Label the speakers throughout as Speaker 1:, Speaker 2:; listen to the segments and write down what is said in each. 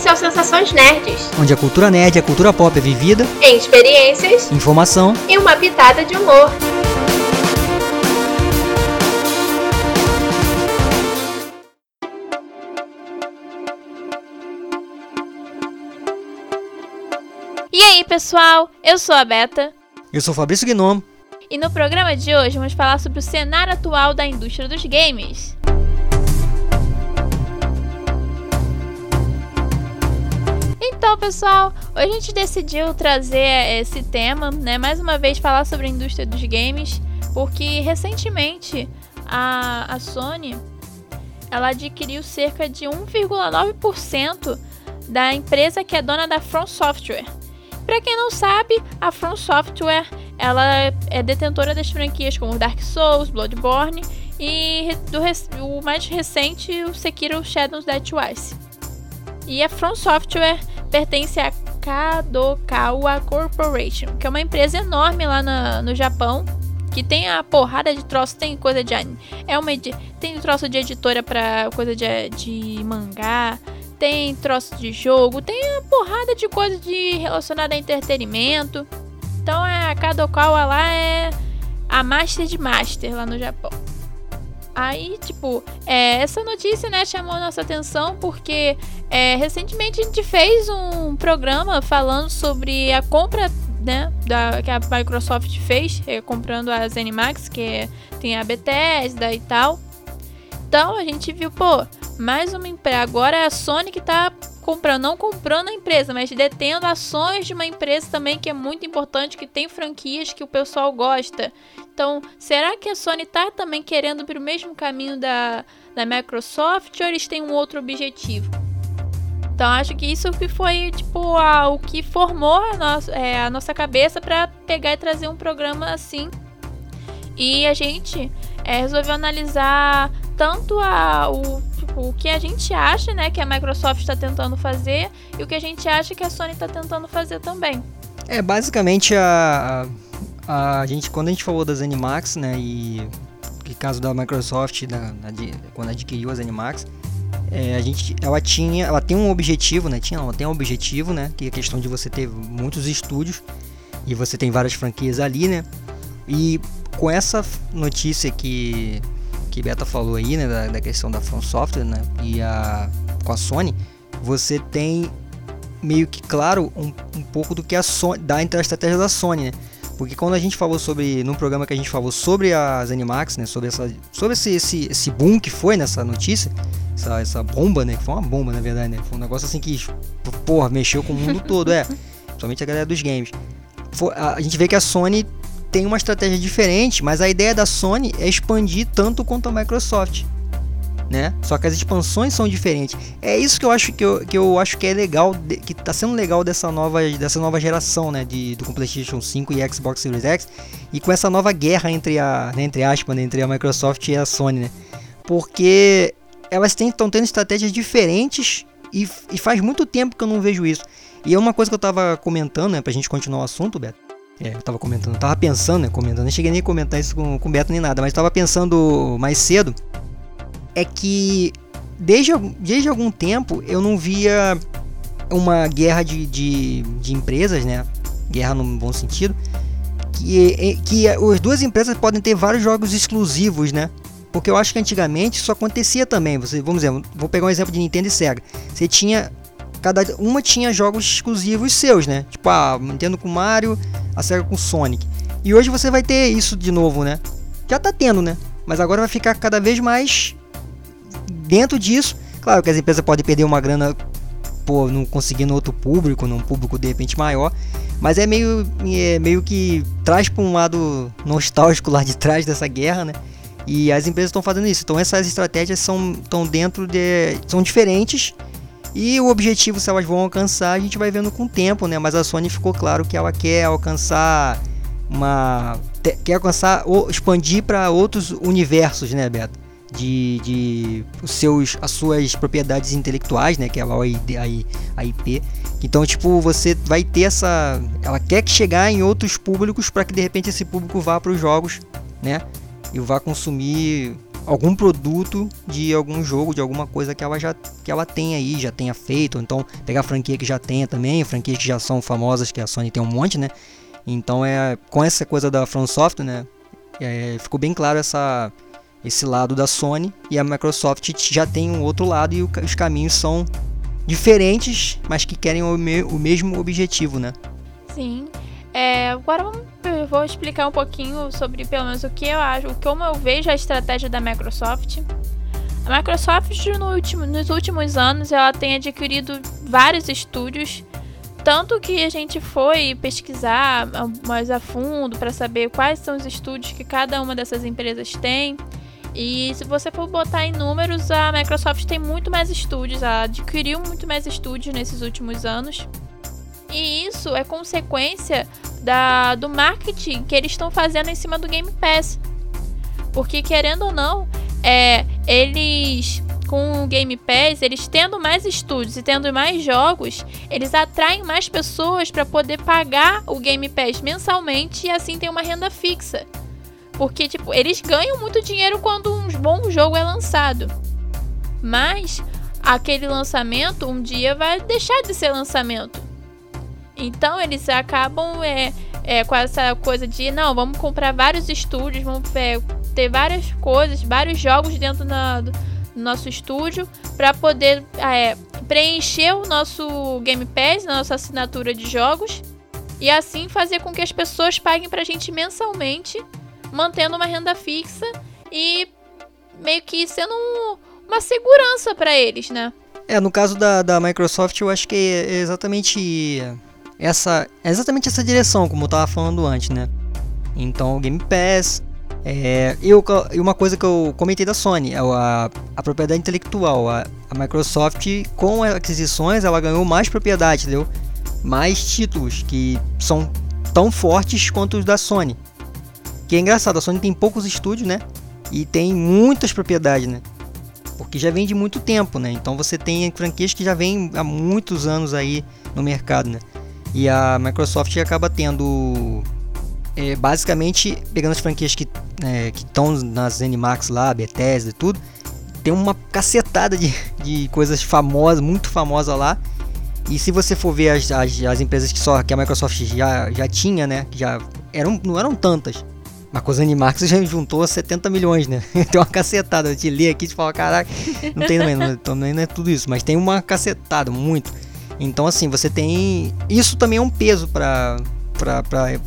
Speaker 1: Esse é o Sensações Nerds,
Speaker 2: onde a cultura nerd e a cultura pop é vivida
Speaker 1: em experiências,
Speaker 2: informação
Speaker 1: e uma pitada de humor.
Speaker 3: E aí, pessoal? Eu sou a Beta.
Speaker 2: Eu sou o Fabrício Gnomo.
Speaker 3: E no programa de hoje vamos falar sobre o cenário atual da indústria dos games. Então, pessoal, hoje a gente decidiu trazer esse tema, né? Mais uma vez falar sobre a indústria dos games, porque recentemente a, a Sony ela adquiriu cerca de 1,9% da empresa que é dona da From Software. Para quem não sabe, a From Software ela é detentora das franquias como Dark Souls, Bloodborne e do, o mais recente, o Sekiro Shadows Die Twice. E a From Software pertence à Kadokawa Corporation, que é uma empresa enorme lá na, no Japão, que tem a porrada de troço, tem coisa de é uma tem troço de editora para coisa de, de mangá, tem troço de jogo, tem a porrada de coisa de relacionada a entretenimento. Então é, a Kadokawa lá é a Master de Master lá no Japão. Aí, tipo, é, essa notícia, né, chamou nossa atenção porque é, recentemente a gente fez um programa falando sobre a compra, né, da, que a Microsoft fez, é, comprando a ZeniMax, que é, tem a Bethesda e tal. Então a gente viu, pô, mais uma empresa. Agora é a Sony que tá comprando, não comprando a empresa, mas detendo ações de uma empresa também que é muito importante, que tem franquias que o pessoal gosta. Então, será que a Sony tá também querendo ir o mesmo caminho da, da Microsoft ou eles têm um outro objetivo? Então, acho que isso que foi tipo a, o que formou a nossa, é, a nossa cabeça para pegar e trazer um programa assim. E a gente é, resolveu analisar tanto a, o o que a gente acha, né, que a Microsoft está tentando fazer e o que a gente acha que a Sony está tentando fazer também.
Speaker 2: É, basicamente a, a, a, gente, quando a gente falou das Animax, né, e no caso da Microsoft, da, da, quando adquiriu as Animax, é, a gente, ela tinha, ela tem um objetivo, né, tinha, ela tem um objetivo, né, que é a questão de você ter muitos estúdios e você tem várias franquias ali, né, e com essa notícia que que Beta falou aí, né, da, da questão da From Software, né, e a com a Sony, você tem meio que claro um, um pouco do que a Sony da estratégia da Sony, né? Porque quando a gente falou sobre num programa que a gente falou sobre as Animax, né, sobre essa sobre esse, esse, esse boom que foi nessa notícia, essa, essa bomba, né, que foi uma bomba na verdade, né? Foi um negócio assim que porra, mexeu com o mundo todo, é. Principalmente a galera dos games. A, a gente vê que a Sony tem uma estratégia diferente, mas a ideia da Sony é expandir tanto quanto a Microsoft. Né? Só que as expansões são diferentes. É isso que eu acho que eu, que eu acho que é legal, que está sendo legal dessa nova, dessa nova geração, né, de do PlayStation 5 e Xbox Series X, e com essa nova guerra entre a, né, entre aspas, né, entre a Microsoft e a Sony, né? Porque elas estão tendo estratégias diferentes e, e, faz muito tempo que eu não vejo isso. E é uma coisa que eu estava comentando, né, pra gente continuar o assunto, Beto, é, eu tava comentando, eu tava pensando, né? Comentando, não cheguei nem a comentar isso com, com o Beto nem nada, mas tava pensando mais cedo. É que desde, desde algum tempo eu não via uma guerra de, de, de empresas, né? Guerra no bom sentido. Que, que as duas empresas podem ter vários jogos exclusivos, né? Porque eu acho que antigamente isso acontecia também. Você, vamos dizer, vou pegar um exemplo de Nintendo e Sega. Você tinha cada uma tinha jogos exclusivos seus, né? Tipo, a ah, Nintendo com Mario, a Sega com Sonic. E hoje você vai ter isso de novo, né? Já tá tendo, né? Mas agora vai ficar cada vez mais dentro disso. Claro que as empresas podem perder uma grana por não conseguindo outro público, num público de repente maior, mas é meio, é meio que traz para um lado nostálgico lá de trás dessa guerra, né? E as empresas estão fazendo isso. Então essas estratégias são estão dentro de são diferentes e o objetivo, se elas vão alcançar, a gente vai vendo com o tempo, né? Mas a Sony ficou claro que ela quer alcançar uma. quer alcançar ou expandir para outros universos, né, Beto? De, de os seus, as suas propriedades intelectuais, né? Que é a, a, a IP. Então, tipo, você vai ter essa. Ela quer chegar em outros públicos para que de repente esse público vá para os jogos, né? E vá consumir algum produto de algum jogo, de alguma coisa que ela já que ela tem aí, já tenha feito, então pegar franquia que já tenha também, franquias que já são famosas, que a Sony tem um monte, né? Então é com essa coisa da From né? É, ficou bem claro essa esse lado da Sony e a Microsoft já tem um outro lado e o, os caminhos são diferentes, mas que querem o, me, o mesmo objetivo, né?
Speaker 3: Sim. É, agora eu vou explicar um pouquinho sobre pelo menos o que eu acho, como eu vejo a estratégia da Microsoft. A Microsoft no nos últimos anos ela tem adquirido vários estúdios, tanto que a gente foi pesquisar mais a fundo para saber quais são os estúdios que cada uma dessas empresas tem. E se você for botar em números, a Microsoft tem muito mais estúdios, ela adquiriu muito mais estúdios nesses últimos anos. E isso é consequência da, do marketing que eles estão fazendo em cima do Game Pass. Porque querendo ou não, é, eles com o Game Pass, eles tendo mais estúdios e tendo mais jogos, eles atraem mais pessoas para poder pagar o Game Pass mensalmente e assim ter uma renda fixa. Porque tipo, eles ganham muito dinheiro quando um bom jogo é lançado. Mas aquele lançamento um dia vai deixar de ser lançamento. Então eles acabam é, é, com essa coisa de não, vamos comprar vários estúdios, vamos é, ter várias coisas, vários jogos dentro na, do nosso estúdio para poder é, preencher o nosso Game Pass, a nossa assinatura de jogos e assim fazer com que as pessoas paguem para a gente mensalmente, mantendo uma renda fixa e meio que sendo um, uma segurança para eles, né?
Speaker 2: É, no caso da, da Microsoft, eu acho que é exatamente essa exatamente essa direção, como eu estava falando antes, né? Então, o Game Pass. É, e uma coisa que eu comentei da Sony, é a, a propriedade intelectual. A, a Microsoft, com aquisições, ela ganhou mais propriedade, entendeu? Mais títulos que são tão fortes quanto os da Sony. Que é engraçado, a Sony tem poucos estúdios, né? E tem muitas propriedades, né? Porque já vem de muito tempo, né? Então você tem franquias que já vem há muitos anos aí no mercado, né? E a Microsoft acaba tendo é, basicamente pegando as franquias que é, estão nas Zenimax lá, Bethesda e tudo, tem uma cacetada de, de coisas famosas, muito famosas lá. E se você for ver as, as, as, empresas que só que a Microsoft já, já tinha, né, já eram não eram tantas. Mas com os Animax já juntou 70 milhões, né? tem uma cacetada. Eu te ler aqui e te falar, caraca, não tem também, não, também não é tudo isso, mas tem uma cacetada, muito. Então, assim, você tem. Isso também é um peso para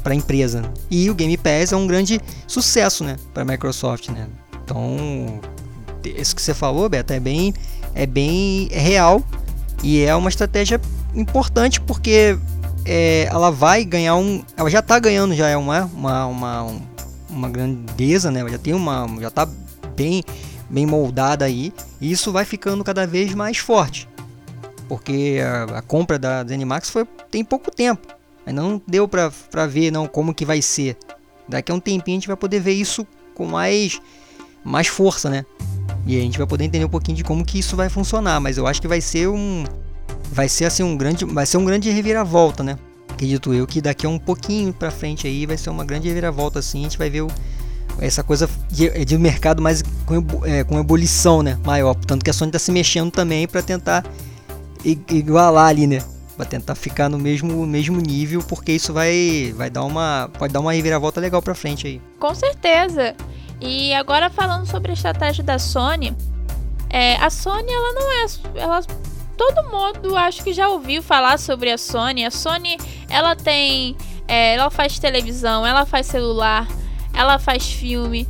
Speaker 2: para empresa. E o Game Pass é um grande sucesso, né, para Microsoft, né? Então, isso que você falou, Beto, é bem é bem real e é uma estratégia importante porque é, ela vai ganhar um, ela já está ganhando já é uma uma, uma uma grandeza, né? Já tem uma já está bem bem moldada aí e isso vai ficando cada vez mais forte porque a, a compra da Zenimax foi tem pouco tempo. Ainda não deu para ver não como que vai ser. Daqui a um tempinho a gente vai poder ver isso com mais mais força, né? E a gente vai poder entender um pouquinho de como que isso vai funcionar, mas eu acho que vai ser um vai ser assim um grande vai ser um grande reviravolta, né? Acredito eu que daqui a um pouquinho para frente aí vai ser uma grande reviravolta assim, a gente vai ver o, essa coisa de, de mercado mais com, é, com ebulição, né? Maior, tanto que a Sony está se mexendo também para tentar igualar ali, né? Pra tentar ficar no mesmo, mesmo nível, porque isso vai, vai dar uma. Pode dar uma reviravolta legal pra frente aí.
Speaker 3: Com certeza. E agora falando sobre a estratégia da Sony, é, a Sony ela não é. Ela, todo mundo acho que já ouviu falar sobre a Sony. A Sony ela tem. É, ela faz televisão, ela faz celular, ela faz filme,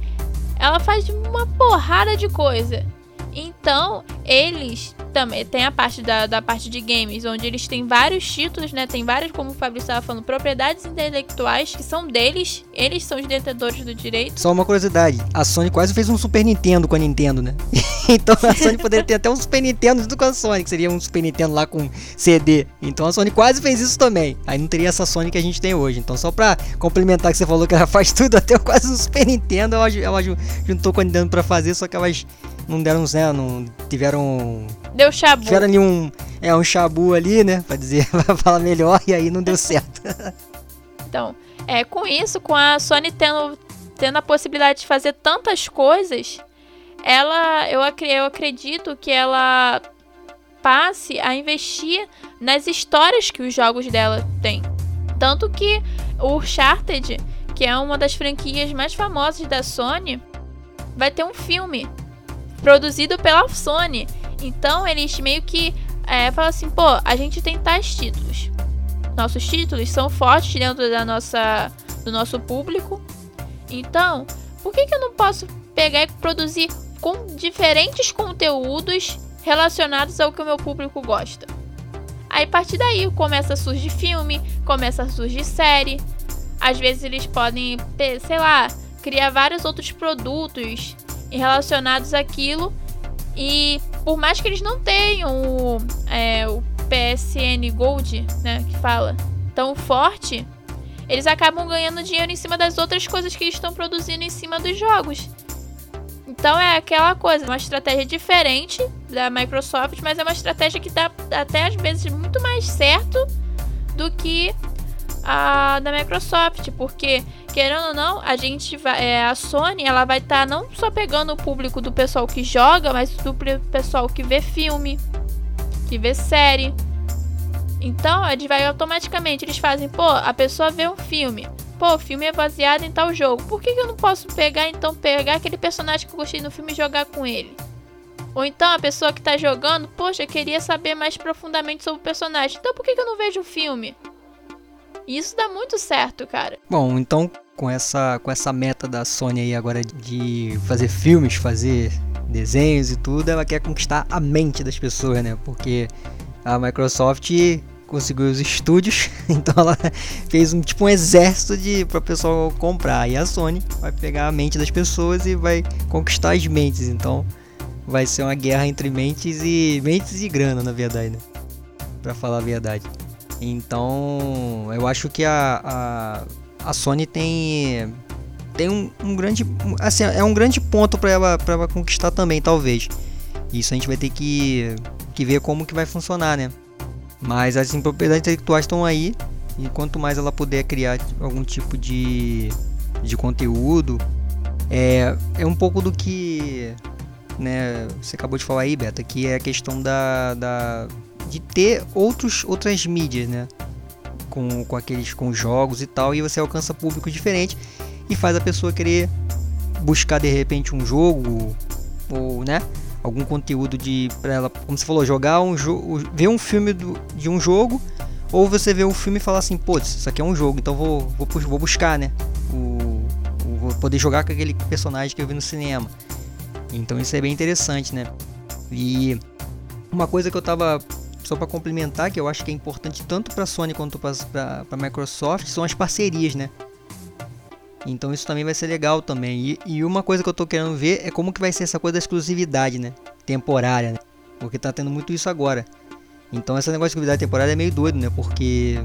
Speaker 3: ela faz uma porrada de coisa. Então, eles também tem a parte da, da parte de games, onde eles têm vários títulos, né? Tem vários, como o Fabrício estava falando, propriedades intelectuais que são deles, eles são os detentores do direito.
Speaker 2: Só uma curiosidade, a Sony quase fez um Super Nintendo com a Nintendo, né? então a Sony poderia ter até um Super Nintendo junto com a Sony, que seria um Super Nintendo lá com CD. Então a Sony quase fez isso também. Aí não teria essa Sony que a gente tem hoje. Então só pra complementar que você falou que ela faz tudo, até quase um Super Nintendo, ela, ela juntou com a Nintendo pra fazer, só que elas não deram, né, não tiveram...
Speaker 3: Deu chabu.
Speaker 2: Tiveram ali um, é, um chabu ali, né, pra dizer, pra falar melhor, e aí não deu certo.
Speaker 3: então, é, com isso, com a Sony tendo, tendo a possibilidade de fazer tantas coisas, ela eu, eu acredito que ela passe a investir nas histórias que os jogos dela têm. Tanto que o Uncharted, que é uma das franquias mais famosas da Sony, vai ter um filme produzido pela Sony. Então eles meio que é, falam assim, pô, a gente tem tais títulos. Nossos títulos são fortes dentro da nossa, do nosso público. Então, por que, que eu não posso pegar e produzir com diferentes conteúdos relacionados ao que o meu público gosta? Aí, a partir daí, começa a surgir filme, começa a surgir série. Às vezes eles podem, sei lá, criar vários outros produtos relacionados àquilo. E por mais que eles não tenham o, é, o PSN Gold, né, que fala, tão forte, eles acabam ganhando dinheiro em cima das outras coisas que eles estão produzindo em cima dos jogos. Então é aquela coisa, uma estratégia diferente da Microsoft, mas é uma estratégia que dá até às vezes muito mais certo do que a da Microsoft, porque querendo ou não, a gente vai, é, a Sony, ela vai estar tá não só pegando o público do pessoal que joga, mas do pessoal que vê filme, que vê série. Então, eles vai automaticamente, eles fazem, pô, a pessoa vê um filme. Pô, o filme é baseado em tal jogo. Por que, que eu não posso pegar, então, pegar aquele personagem que eu gostei no filme e jogar com ele? Ou então a pessoa que tá jogando, poxa, queria saber mais profundamente sobre o personagem. Então por que, que eu não vejo o filme? E isso dá muito certo, cara.
Speaker 2: Bom, então com essa, com essa meta da Sony aí agora de fazer filmes, fazer desenhos e tudo, ela quer conquistar a mente das pessoas, né? Porque a Microsoft conseguiu os estúdios, então ela fez um tipo um exército de para o pessoal comprar. E a Sony vai pegar a mente das pessoas e vai conquistar as mentes. Então vai ser uma guerra entre mentes e mentes e grana, na verdade, né? Para falar a verdade. Então, eu acho que a, a, a Sony tem tem um, um, grande assim é um grande ponto para ela para ela conquistar também talvez. Isso a gente vai ter que, que ver como que vai funcionar né? Mas as propriedades intelectuais estão aí. E quanto mais ela puder criar algum tipo de, de conteúdo é, é um pouco do que né você acabou de falar aí Beta que é a questão da, da de ter outros, outras mídias, né? Com, com aqueles com jogos e tal, e você alcança público diferente e faz a pessoa querer buscar de repente um jogo ou, né? Algum conteúdo de para ela, como você falou, jogar um jogo, ver um filme do, de um jogo, ou você vê um filme e falar assim, pô, isso aqui é um jogo, então vou, vou, vou buscar, né? O, o, vou poder jogar com aquele personagem que eu vi no cinema. Então isso é bem interessante, né? E uma coisa que eu tava só para complementar, que eu acho que é importante tanto para a Sony quanto para a Microsoft, são as parcerias, né? Então isso também vai ser legal também. E, e, uma coisa que eu tô querendo ver é como que vai ser essa coisa da exclusividade, né? Temporária, né? Porque tá tendo muito isso agora. Então esse negócio de exclusividade temporária é meio doido, né? Porque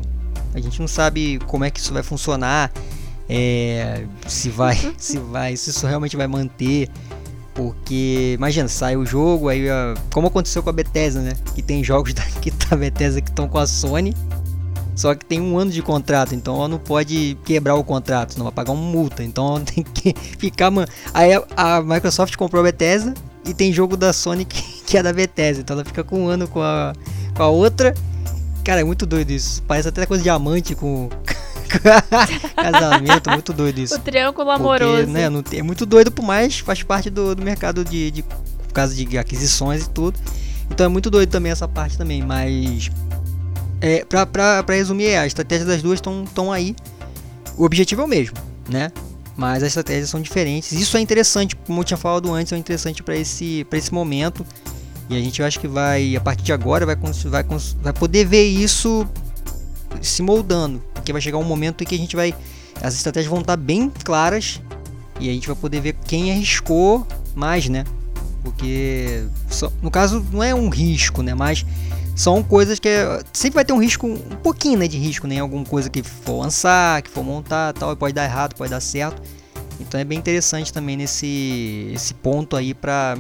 Speaker 2: a gente não sabe como é que isso vai funcionar, é, se vai, se vai, se isso realmente vai manter. Porque, imagina, sai o jogo, aí como aconteceu com a Bethesda, né? Que tem jogos da, que tá Bethesda que estão com a Sony, só que tem um ano de contrato, então ela não pode quebrar o contrato, senão vai pagar uma multa. Então tem que ficar. Aí a, Microsoft comprou a Bethesda e tem jogo da Sony que, é da Bethesda, então ela fica com um ano com a, com a outra. Cara, é muito doido isso. Parece até coisa de diamante com. Casamento, muito doido isso.
Speaker 3: O triângulo amoroso. Porque,
Speaker 2: né, não é muito doido, por mais faz parte do, do mercado de, de por causa de aquisições e tudo. Então é muito doido também essa parte também, mas é, pra, pra, pra resumir, é, a estratégia das duas estão aí. O objetivo é o mesmo, né? Mas as estratégias são diferentes. Isso é interessante, como eu tinha falado antes, é interessante para esse, esse momento. E a gente acho que vai, a partir de agora, vai, vai, vai poder ver isso se moldando, porque vai chegar um momento em que a gente vai as estratégias vão estar bem claras e a gente vai poder ver quem arriscou mais, né? Porque no caso não é um risco, né? Mas são coisas que é, sempre vai ter um risco, um pouquinho né, de risco, né? Alguma coisa que for lançar, que for montar, tal, pode dar errado, pode dar certo. Então é bem interessante também nesse esse ponto aí para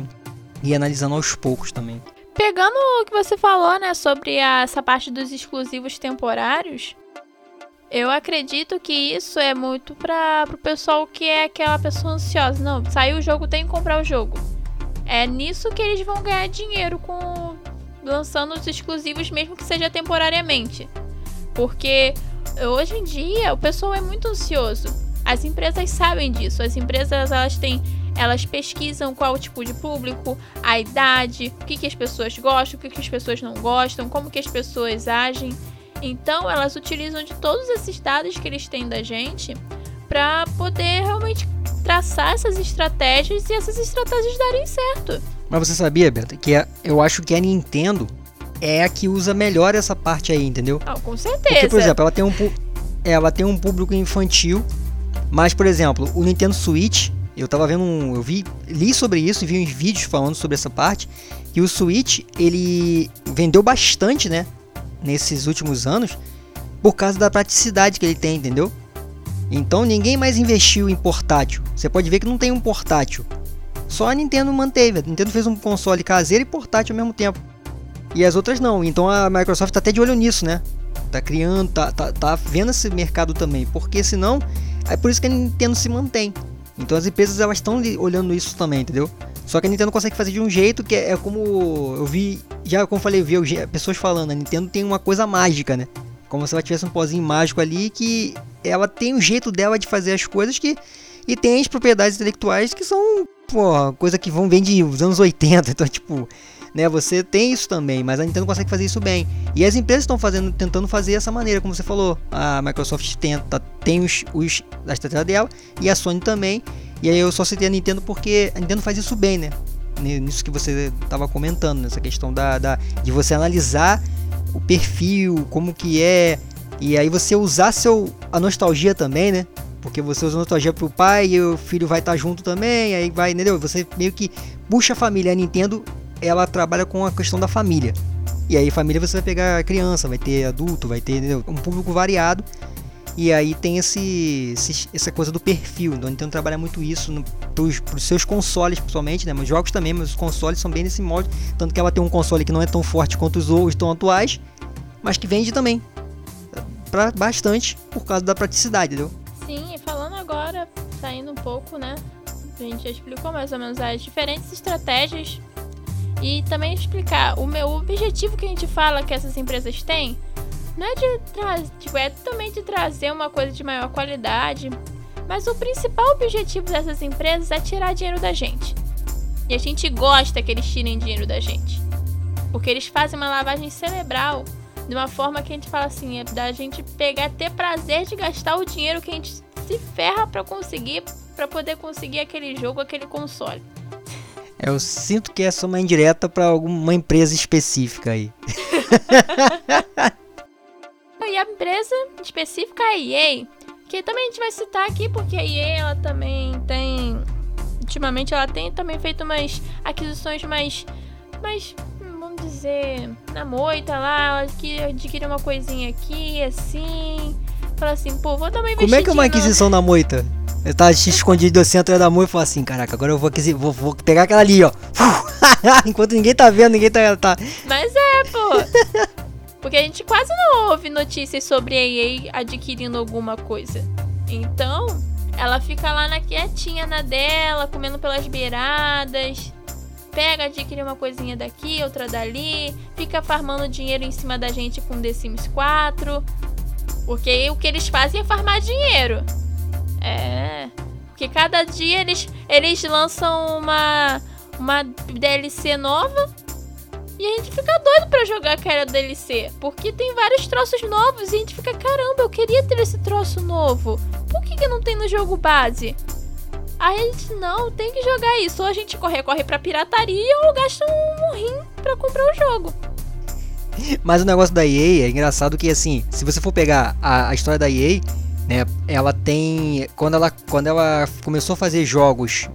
Speaker 2: ir analisando aos poucos também.
Speaker 3: Pegando o que você falou, né, sobre a, essa parte dos exclusivos temporários, eu acredito que isso é muito para o pessoal que é aquela pessoa ansiosa. Não, saiu o jogo, tem que comprar o jogo. é nisso que eles vão ganhar dinheiro com lançando os exclusivos, mesmo que seja temporariamente. Porque hoje em dia o pessoal é muito ansioso. As empresas sabem disso. As empresas elas têm elas pesquisam qual o tipo de público, a idade, o que, que as pessoas gostam, o que, que as pessoas não gostam, como que as pessoas agem. Então elas utilizam de todos esses dados que eles têm da gente para poder realmente traçar essas estratégias e essas estratégias darem certo.
Speaker 2: Mas você sabia, Beto, que a, eu acho que a Nintendo é a que usa melhor essa parte aí, entendeu?
Speaker 3: Ah, com certeza.
Speaker 2: Porque, por exemplo, ela tem um, ela tem um público infantil, mas, por exemplo, o Nintendo Switch, eu tava vendo um, eu vi, li sobre isso e vi uns vídeos falando sobre essa parte, que o Switch, ele vendeu bastante, né, nesses últimos anos, por causa da praticidade que ele tem, entendeu? Então ninguém mais investiu em portátil. Você pode ver que não tem um portátil. Só a Nintendo manteve. A Nintendo fez um console caseiro e portátil ao mesmo tempo. E as outras não. Então a Microsoft tá até de olho nisso, né? Tá criando, tá, tá, tá vendo esse mercado também. Porque senão, é por isso que a Nintendo se mantém. Então as empresas elas estão olhando isso também, entendeu? Só que a Nintendo consegue fazer de um jeito que é, é como eu vi, já como falei, vi pessoas falando, a Nintendo tem uma coisa mágica, né? Como se ela tivesse um pozinho mágico ali que ela tem o jeito dela de fazer as coisas que e tem as propriedades intelectuais que são, pô, coisa que vão vem de os anos 80, então tipo, né, você tem isso também, mas a Nintendo consegue fazer isso bem. E as empresas estão fazendo tentando fazer essa maneira, como você falou. A Microsoft tenta tem os, os a estratégia dela e a Sony também. E aí eu só citei a Nintendo porque a Nintendo faz isso bem, né? Nisso que você estava comentando, nessa questão da, da de você analisar o perfil, como que é, e aí você usar seu a nostalgia também, né? Porque você usa nostalgia pro pai e o filho vai estar tá junto também, aí vai, entendeu? Você meio que puxa a família. A Nintendo, ela trabalha com a questão da família. E aí família você vai pegar criança, vai ter adulto, vai ter entendeu? um público variado. E aí tem esse, esse, essa coisa do perfil. Então a Nintendo trabalha muito isso pros, pros seus consoles, principalmente, né? Mas jogos também, mas os consoles são bem nesse molde. Tanto que ela tem um console que não é tão forte quanto os outros tão atuais, mas que vende também. Pra bastante por causa da praticidade, entendeu?
Speaker 3: Sim, e falando agora, saindo um pouco, né? A gente já explicou mais ou menos as diferentes estratégias e também explicar o meu objetivo que a gente fala que essas empresas têm não é de trazer, tipo, é também de trazer uma coisa de maior qualidade, mas o principal objetivo dessas empresas é tirar dinheiro da gente. E a gente gosta que eles tirem dinheiro da gente. Porque eles fazem uma lavagem cerebral de uma forma que a gente fala assim, é da gente pegar, ter prazer de gastar o dinheiro que a gente se ferra para conseguir, para poder conseguir aquele jogo, aquele console.
Speaker 2: Eu sinto que essa é uma indireta para alguma empresa específica aí.
Speaker 3: e a empresa específica é a EA, que também a gente vai citar aqui porque a EA ela também tem ultimamente ela tem também feito umas aquisições mais mais vamos dizer na moita lá, ela adquire uma coisinha aqui assim, fala assim, pô, vou dar uma
Speaker 2: Como é que é uma aquisição na moita? Eu tava escondido assim atrás da moita e falei assim, caraca, agora eu vou, vou, vou pegar aquela ali, ó. Enquanto ninguém tá vendo, ninguém tá. tá...
Speaker 3: Mas é, pô. Porque a gente quase não ouve notícias sobre a EA adquirindo alguma coisa. Então, ela fica lá na quietinha na dela, comendo pelas beiradas. Pega, adquire uma coisinha daqui, outra dali. Fica farmando dinheiro em cima da gente com The Sims 4. Porque o que eles fazem é farmar dinheiro. É. Porque cada dia eles, eles lançam uma, uma DLC nova e a gente fica doido pra jogar aquela DLC. Porque tem vários troços novos e a gente fica, caramba, eu queria ter esse troço novo. Por que, que não tem no jogo base? Aí a gente, não, tem que jogar isso. Ou a gente corre, corre pra pirataria ou gasta um rim pra comprar o jogo.
Speaker 2: Mas o negócio da EA é engraçado que assim, se você for pegar a, a história da EA, né, ela tem quando ela quando ela começou a fazer jogos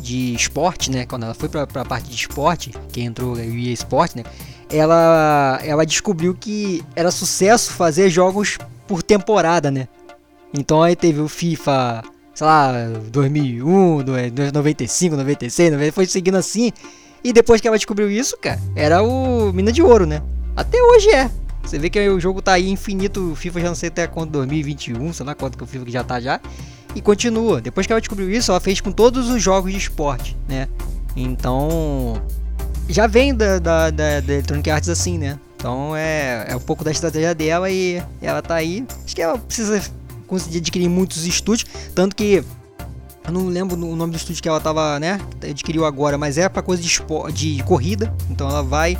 Speaker 2: de esporte, né? Quando ela foi para a parte de esporte, que entrou o EA Sport, né? Ela, ela descobriu que era sucesso fazer jogos por temporada, né? Então aí teve o FIFA, sei lá, 2001, 95, 96, 90, foi seguindo assim. E depois que ela descobriu isso, cara, era o Mina de Ouro, né? Até hoje é. Você vê que o jogo tá aí infinito, o FIFA já não sei até quando, 2021, sei lá quanto que o FIFA já tá já e continua. Depois que ela descobriu isso, ela fez com todos os jogos de esporte, né? Então, já vem da, da, da, da Electronic Arts assim, né? Então é, é um pouco da estratégia dela e ela tá aí. Acho que ela precisa conseguir adquirir muitos estúdios, tanto que eu não lembro o nome do estúdio que ela tava, né? Adquiriu agora, mas é para coisa de, de corrida. Então ela vai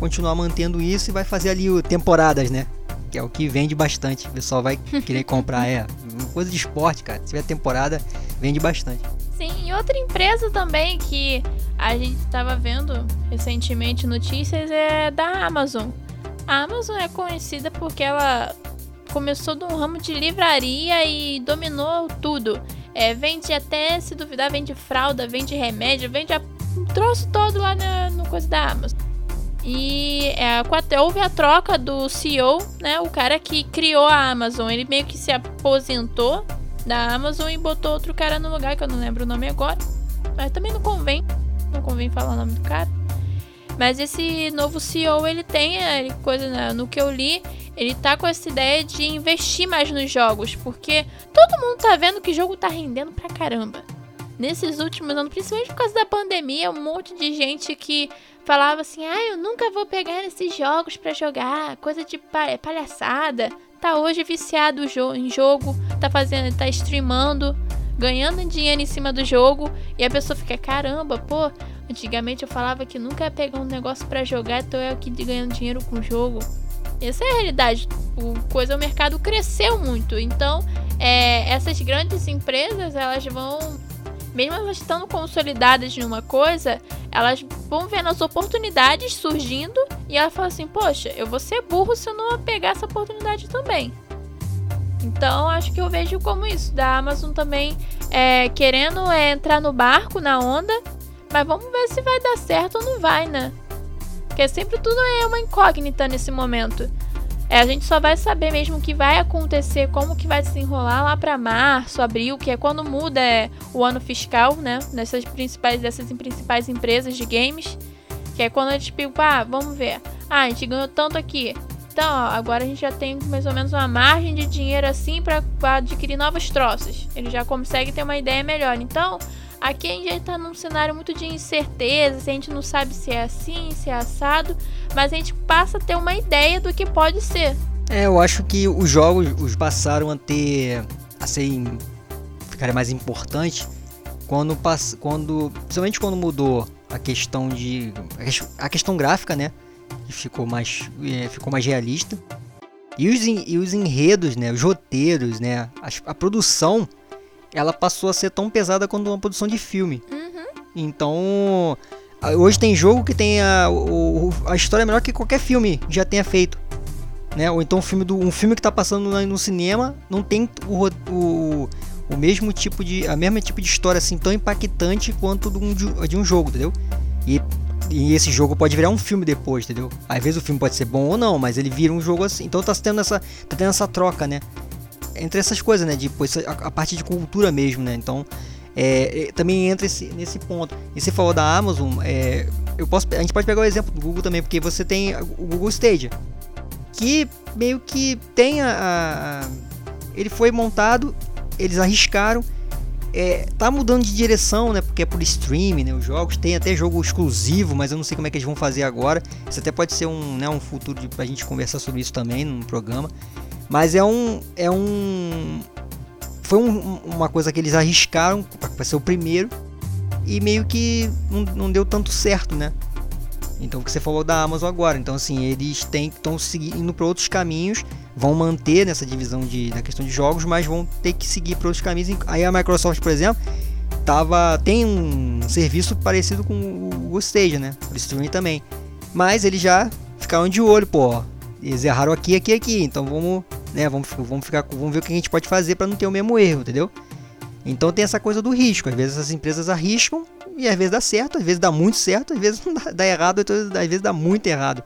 Speaker 2: continuar mantendo isso e vai fazer ali o temporadas, né? Que é o que vende bastante. O pessoal vai querer comprar. É coisa de esporte, cara. Se tiver temporada, vende bastante.
Speaker 3: Sim, e outra empresa também que a gente estava vendo recentemente notícias é da Amazon. A Amazon é conhecida porque ela começou de um ramo de livraria e dominou tudo. É, vende até, se duvidar, vende fralda, vende remédio, vende a, um troço todo lá no, no coisa da Amazon. E é, houve a troca do CEO, né? O cara que criou a Amazon. Ele meio que se aposentou da Amazon e botou outro cara no lugar, que eu não lembro o nome agora. Mas também não convém. Não convém falar o nome do cara. Mas esse novo CEO, ele tem ele, coisa né, no que eu li, ele tá com essa ideia de investir mais nos jogos, porque todo mundo tá vendo que jogo tá rendendo pra caramba. Nesses últimos anos, principalmente por causa da pandemia, um monte de gente que falava assim: "Ah, eu nunca vou pegar esses jogos para jogar, coisa de palhaçada". Tá hoje viciado em jogo, tá fazendo, tá streamando, ganhando dinheiro em cima do jogo, e a pessoa fica: "Caramba, pô, antigamente eu falava que nunca ia pegar um negócio para jogar, tô eu aqui ganhando dinheiro com o jogo". Essa é a realidade. O coisa o mercado cresceu muito. Então, é, essas grandes empresas, elas vão mesmo elas estando consolidadas em uma coisa, elas vão vendo as oportunidades surgindo e ela fala assim: Poxa, eu vou ser burro se eu não pegar essa oportunidade também. Então, acho que eu vejo como isso, da Amazon também é, querendo é, entrar no barco, na onda, mas vamos ver se vai dar certo ou não vai, né? Porque sempre tudo é uma incógnita nesse momento. É, a gente só vai saber mesmo o que vai acontecer, como que vai se enrolar lá para março, abril, que é quando muda é, o ano fiscal, né? Nessas principais, dessas principais empresas de games. Que é quando a gente, tipo, ah, vamos ver. Ah, a gente ganhou tanto aqui. Então, ó, agora a gente já tem mais ou menos uma margem de dinheiro assim para adquirir novos troços. Ele já consegue ter uma ideia melhor. Então, Aqui a gente está num cenário muito de incerteza, a gente não sabe se é assim, se é assado, mas a gente passa a ter uma ideia do que pode ser.
Speaker 2: É, eu acho que os jogos os passaram a ter a ser ficarem mais importantes quando quando principalmente quando mudou a questão de a questão gráfica, né? Ficou mais é, ficou mais realista. E os, e os enredos, né, os roteiros, né, a, a produção ela passou a ser tão pesada quanto uma produção de filme. Uhum. Então, hoje tem jogo que tem a, o, a história melhor que qualquer filme já tenha feito. Né? Ou então um filme, do, um filme que está passando no, no, cinema não tem o, o, o mesmo tipo de. a mesma tipo de história assim tão impactante quanto de um, de um jogo, entendeu? E, e esse jogo pode virar um filme depois, entendeu? Às vezes o filme pode ser bom ou não, mas ele vira um jogo assim. Então tá tendo essa, tá tendo essa troca, né? entre essas coisas, né? De, a, a parte de cultura mesmo, né? Então, é, é, também entra esse, nesse ponto. E você falou da Amazon, é, eu posso, a gente pode pegar o exemplo do Google também, porque você tem o Google Stadia, que meio que tem a, a ele foi montado, eles arriscaram, é, tá mudando de direção, né? Porque é por streaming, né? Os jogos tem até jogo exclusivo, mas eu não sei como é que eles vão fazer agora. Isso até pode ser um, né, um futuro de, pra gente conversar sobre isso também num programa. Mas é um. É um. Foi um, uma coisa que eles arriscaram para ser o primeiro. E meio que não, não deu tanto certo, né? Então, o que você falou da Amazon agora. Então, assim, eles estão seguindo para outros caminhos. Vão manter nessa divisão de, na questão de jogos, mas vão ter que seguir para outros caminhos. Aí a Microsoft, por exemplo, tava, tem um serviço parecido com o Stadia, né? O streaming também. Mas eles já ficaram de olho, pô. Eles erraram aqui, aqui, aqui. Então vamos né? Vamos, vamos, ficar, vamos ver o que a gente pode fazer para não ter o mesmo erro, entendeu? Então tem essa coisa do risco. Às vezes as empresas arriscam e às vezes dá certo, às vezes dá muito certo, às vezes dá, dá errado, às vezes dá muito errado.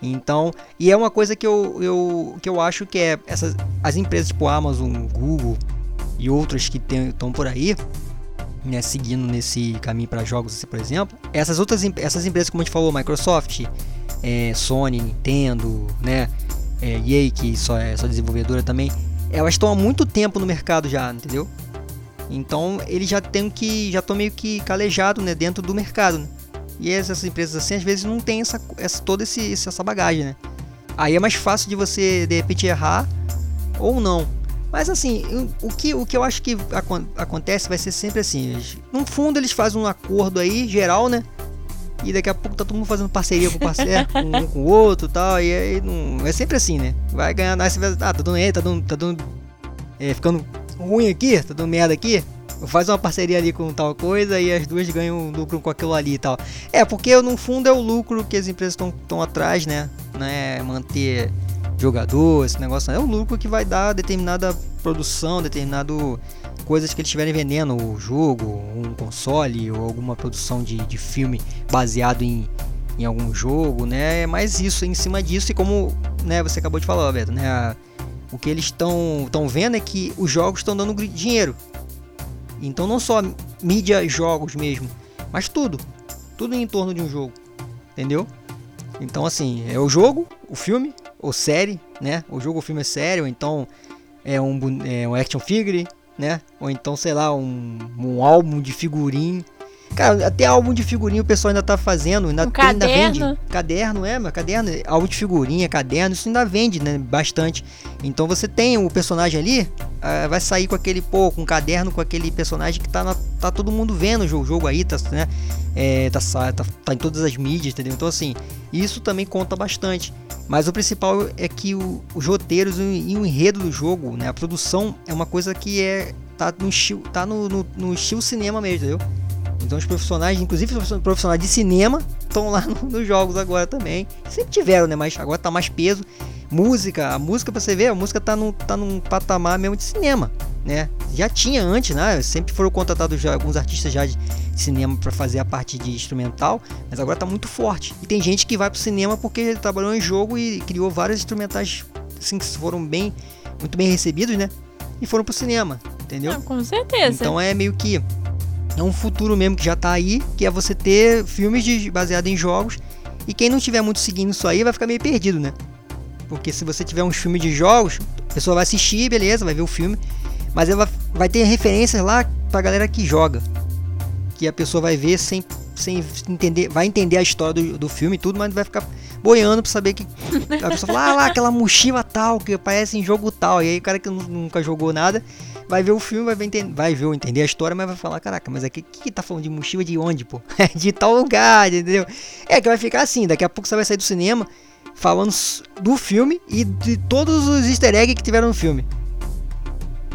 Speaker 2: Então, e é uma coisa que eu, eu, que eu acho que é essas, as empresas tipo Amazon, Google e outras que estão por aí, né, seguindo nesse caminho para jogos, assim, por exemplo, essas outras essas empresas como a gente falou, Microsoft, é, Sony, Nintendo, né, é, EA, que só é só desenvolvedora também, elas estão há muito tempo no mercado já, entendeu? Então eles já tem que já estão meio que calejado, né, dentro do mercado. Né? E essas empresas assim às vezes não tem essa, essa toda esse, essa bagagem, né? Aí é mais fácil de você de repente errar ou não. Mas assim, o que, o que eu acho que acontece vai ser sempre assim. No fundo eles fazem um acordo aí, geral, né? E daqui a pouco tá todo mundo fazendo parceria com parceiro, um com o outro e tal. E aí não. É sempre assim, né? Vai ganhar. Vai, ah, tá dando tá dando. Tá dando é, ficando ruim aqui, tá dando merda aqui. Faz uma parceria ali com tal coisa e as duas ganham lucro com aquilo ali e tal. É, porque no fundo é o lucro que as empresas estão atrás, né? né? Manter jogador, esse negócio é o lucro que vai dar determinada produção, determinado coisas que eles estiverem vendendo, o jogo, um console ou alguma produção de, de filme baseado em, em algum jogo, né? É mais isso em cima disso e como né, você acabou de falar, Alberto, né? O que eles estão vendo é que os jogos estão dando dinheiro. Então não só mídia jogos mesmo, mas tudo. Tudo em torno de um jogo. Entendeu? Então assim, é o jogo, o filme, ou série, né? O jogo ou filme é sério, então é um, é um action figure, né? Ou então, sei lá, um, um álbum de figurinha. Cara, até álbum de figurinha o pessoal ainda tá fazendo, ainda,
Speaker 3: um
Speaker 2: tem, ainda
Speaker 3: vende.
Speaker 2: Caderno, é, mas caderno, álbum de figurinha, caderno, isso ainda vende, né? Bastante. Então você tem o personagem ali, uh, vai sair com aquele, pô, com um caderno com aquele personagem que tá, na, tá todo mundo vendo o jogo, jogo aí, tá, né? É, tá, tá, tá, em todas as mídias, entendeu? Então assim, isso também conta bastante. Mas o principal é que o, os roteiros e o enredo do jogo, né? A produção é uma coisa que é tá no tá no, no, no estilo cinema mesmo, entendeu? Então os profissionais, inclusive os profissionais de cinema, estão lá no, nos jogos agora também. Sempre tiveram, né? Mas agora tá mais peso. Música, a música pra você ver, a música tá, no, tá num patamar mesmo de cinema, né? Já tinha antes, né? Sempre foram contratados já, alguns artistas já de cinema para fazer a parte de instrumental, mas agora tá muito forte. E tem gente que vai pro cinema porque ele trabalhou em jogo e criou vários instrumentais assim que foram bem, muito bem recebidos, né? E foram pro cinema, entendeu?
Speaker 3: Ah, com certeza.
Speaker 2: Então é meio que é um futuro mesmo que já tá aí, que é você ter filmes de, baseado em jogos. E quem não tiver muito seguindo isso aí vai ficar meio perdido, né? Porque se você tiver um filme de jogos, a pessoa vai assistir, beleza, vai ver o filme, mas ela vai ter referências lá pra galera que joga. Que a pessoa vai ver sem, sem entender, vai entender a história do, do filme e tudo, mas vai ficar boiando pra saber que. A pessoa fala, ah lá, aquela mochila tal, que aparece em jogo tal. E aí o cara que nunca jogou nada vai ver o filme, vai ver, entender, vai ver entender a história, mas vai falar, caraca, mas aqui que, que tá falando de mochila de onde, pô? de tal lugar, entendeu? É que vai ficar assim, daqui a pouco você vai sair do cinema falando do filme e de todos os easter eggs que tiveram no filme.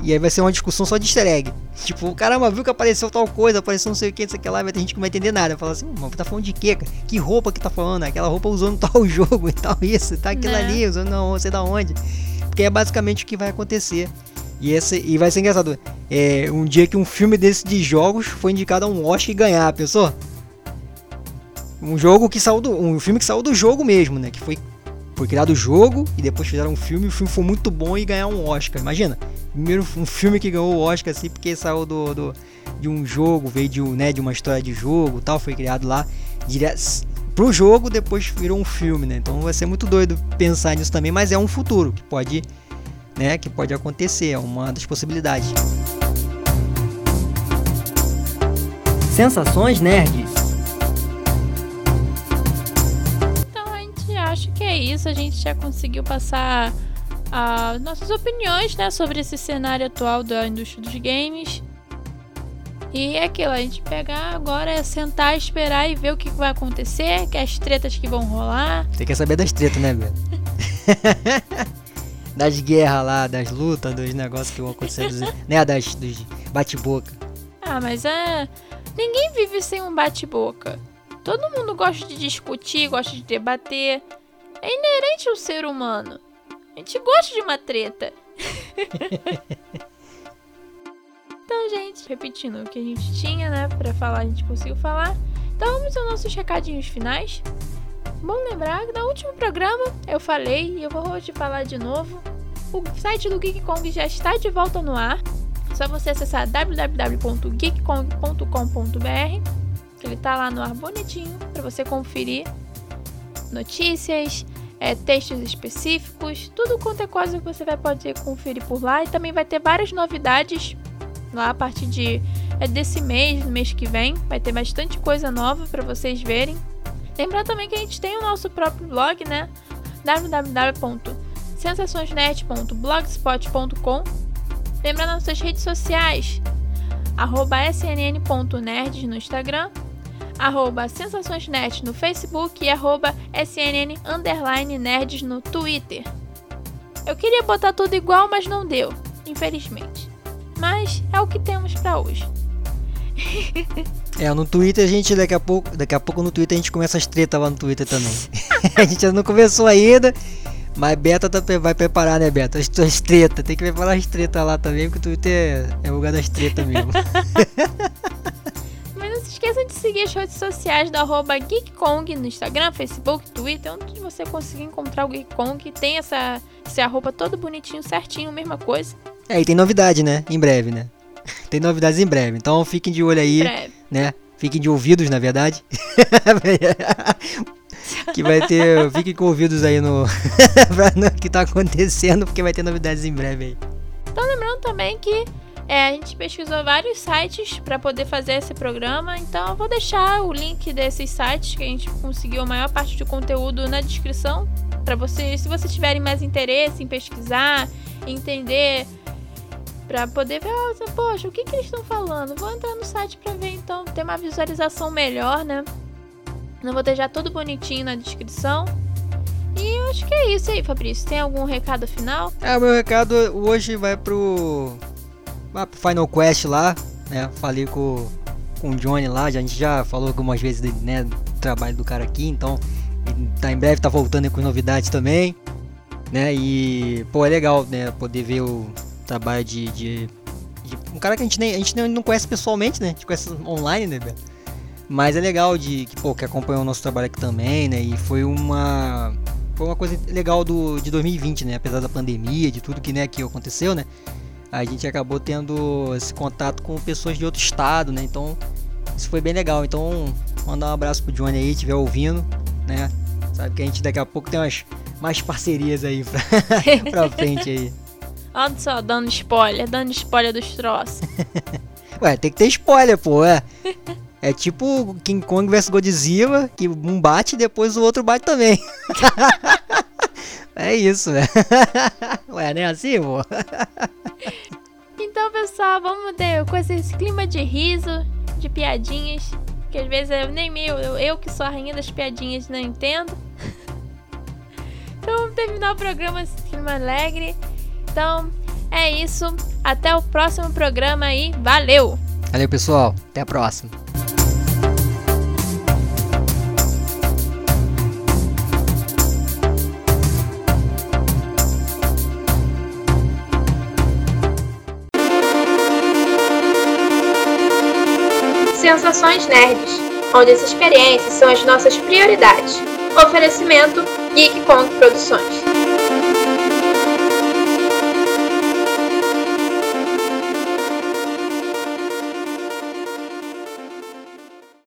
Speaker 2: E aí vai ser uma discussão só de easter egg. Tipo, caramba, viu que apareceu tal coisa, apareceu não sei o que, não sei o que lá, vai ter gente que não vai entender nada. Fala assim, mano, tá falando de quê, cara? Que roupa que tá falando? Aquela roupa usando tal jogo e tal, isso, tá aquilo né? ali, usando não sei da onde. Porque é basicamente o que vai acontecer. E, esse, e vai ser engraçado. É, um dia que um filme desse de jogos foi indicado a um Oscar e ganhar, pensou? Um jogo que saiu do. Um filme que saiu do jogo mesmo, né? Que foi, foi criado o jogo e depois fizeram um filme, o filme foi muito bom e ganhar um Oscar. Imagina. Primeiro um filme que ganhou o Oscar assim, porque saiu do, do de um jogo, veio de, né, de uma história de jogo tal, foi criado lá direto pro jogo, depois virou um filme, né? Então vai ser muito doido pensar nisso também, mas é um futuro que pode né, que pode acontecer, é uma das possibilidades. Sensações nerds.
Speaker 3: Então a gente acha que é isso, a gente já conseguiu passar as nossas opiniões, né, sobre esse cenário atual da indústria dos games. E é aquilo, a gente pegar agora é sentar, esperar e ver o que vai acontecer, que é as tretas que vão rolar.
Speaker 2: Você quer saber das tretas, né, Beto? das guerras lá, das lutas, dos negócios que vão acontecendo, né? Das, dos bate-boca.
Speaker 3: Ah, mas é. Ninguém vive sem um bate-boca. Todo mundo gosta de discutir, gosta de debater. É inerente ao ser humano. A gente gosta de uma treta. então, gente, repetindo o que a gente tinha, né, pra falar, a gente conseguiu falar. Então, vamos aos nossos recadinhos finais. Bom lembrar que no último programa eu falei e eu vou te falar de novo. O site do Geek Kong já está de volta no ar. É só você acessar www.geekkong.com.br. Ele tá lá no ar bonitinho para você conferir notícias, é, textos específicos, tudo quanto é coisa que você vai poder conferir por lá. E também vai ter várias novidades Lá a partir de é desse mês, no mês que vem, vai ter bastante coisa nova para vocês verem. Lembrar também que a gente tem o nosso próprio blog, né? www.sensaçõesnet.blogspot.com Lembrar nossas redes sociais, arroba snn.nerds no Instagram, arroba sensaçõesnet no Facebook e arroba snn no Twitter. Eu queria botar tudo igual, mas não deu, infelizmente. Mas é o que temos para hoje.
Speaker 2: É, no Twitter a gente daqui a pouco, daqui a pouco no Twitter a gente começa as tretas lá no Twitter também. a gente não começou ainda, mas Beta tá, vai preparar, né, Beta? As tuas tretas, tem que preparar as tretas lá também, porque o Twitter é o lugar das tretas mesmo.
Speaker 3: mas não se esqueça de seguir as redes sociais do arroba GeekKong no Instagram, Facebook, Twitter, onde você conseguir encontrar o GeekKong. Tem essa, esse arroba todo bonitinho, certinho, mesma coisa.
Speaker 2: É, e tem novidade, né? Em breve, né? Tem novidades em breve. Então fiquem de olho aí, breve. Né? Fiquem de ouvidos, na verdade. que vai ter. Fiquem com ouvidos aí no, que tá acontecendo, porque vai ter novidades em breve aí.
Speaker 3: Então lembrando também que é, a gente pesquisou vários sites para poder fazer esse programa, então eu vou deixar o link desses sites que a gente conseguiu a maior parte do conteúdo na descrição para vocês, se vocês tiverem mais interesse em pesquisar, entender Pra poder ver, oh, poxa, o que, que eles estão falando? Vou entrar no site pra ver então, ter uma visualização melhor, né? Não vou deixar tudo bonitinho na descrição. E eu acho que é isso aí, Fabrício. Tem algum recado final?
Speaker 2: É, o meu recado hoje vai pro. Pro Final Quest lá, né? Falei com, com o Johnny lá, a gente já falou algumas vezes né, do trabalho do cara aqui, então tá, em breve tá voltando com novidades também. Né? E, pô, é legal, né? Poder ver o, trabalho de, de, um cara que a gente nem a gente não conhece pessoalmente, né? A gente conhece online, né, Beto? Mas é legal de que, pô, que acompanhou o nosso trabalho aqui também, né? E foi uma foi uma coisa legal do de 2020, né? Apesar da pandemia, de tudo que né, que aconteceu, né? A gente acabou tendo esse contato com pessoas de outro estado, né? Então, isso foi bem legal. Então, mandar um abraço pro Johnny aí, estiver ouvindo, né? Sabe que a gente daqui a pouco tem umas mais parcerias aí pra, pra frente aí.
Speaker 3: Olha só, dando spoiler, dando spoiler dos troços.
Speaker 2: Ué, tem que ter spoiler, pô, é. É tipo King Kong vs Godzilla, que um bate e depois o outro bate também. é isso, né? Ué, não é assim, pô?
Speaker 3: Então, pessoal, vamos ter com esse clima de riso, de piadinhas, que às vezes eu nem meio, eu, eu que sou a rainha das piadinhas não entendo. Então vamos terminar o programa nesse clima alegre. Então é isso. Até o próximo programa e valeu!
Speaker 2: Valeu, pessoal. Até a próxima.
Speaker 1: Sensações Nerds, onde as experiências são as nossas prioridades. Oferecimento Geek Produções.